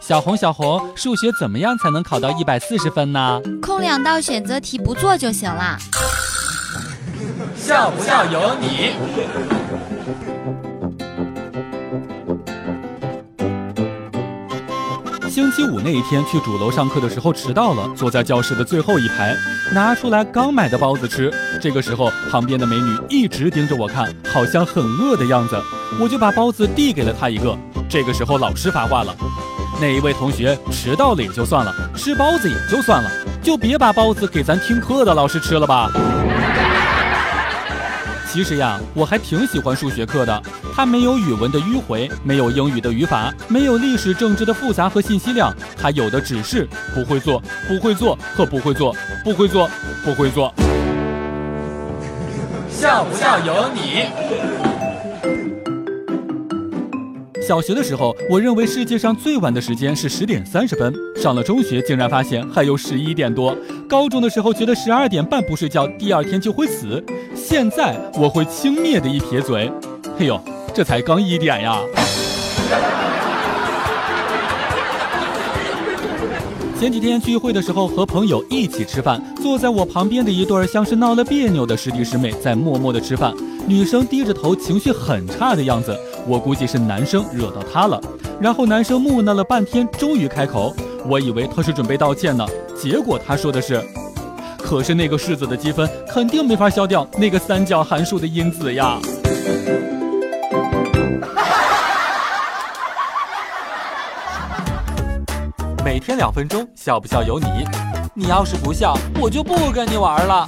小红，小红，数学怎么样才能考到一百四十分呢？空两道选择题不做就行了。笑不笑由你。星期五那一天去主楼上课的时候迟到了，坐在教室的最后一排，拿出来刚买的包子吃。这个时候，旁边的美女一直盯着我看，好像很饿的样子，我就把包子递给了她一个。这个时候，老师发话了。那一位同学迟到了也就算了，吃包子也就算了，就别把包子给咱听课的老师吃了吧。其实呀，我还挺喜欢数学课的，它没有语文的迂回，没有英语的语法，没有历史政治的复杂和信息量，它有的只是不会做、不会做和不会做、不会做、不会做。笑不笑由你。小学的时候，我认为世界上最晚的时间是十点三十分。上了中学，竟然发现还有十一点多。高中的时候觉得十二点半不睡觉，第二天就会死。现在我会轻蔑的一撇嘴，嘿呦，这才刚一点呀。前几天聚会的时候，和朋友一起吃饭，坐在我旁边的一对像是闹了别扭的师弟师妹在默默的吃饭，女生低着头，情绪很差的样子。我估计是男生惹到她了，然后男生木讷了半天，终于开口。我以为他是准备道歉呢，结果他说的是：“可是那个式子的积分肯定没法消掉那个三角函数的因子呀。”每天两分钟，笑不笑由你。你要是不笑，我就不跟你玩了。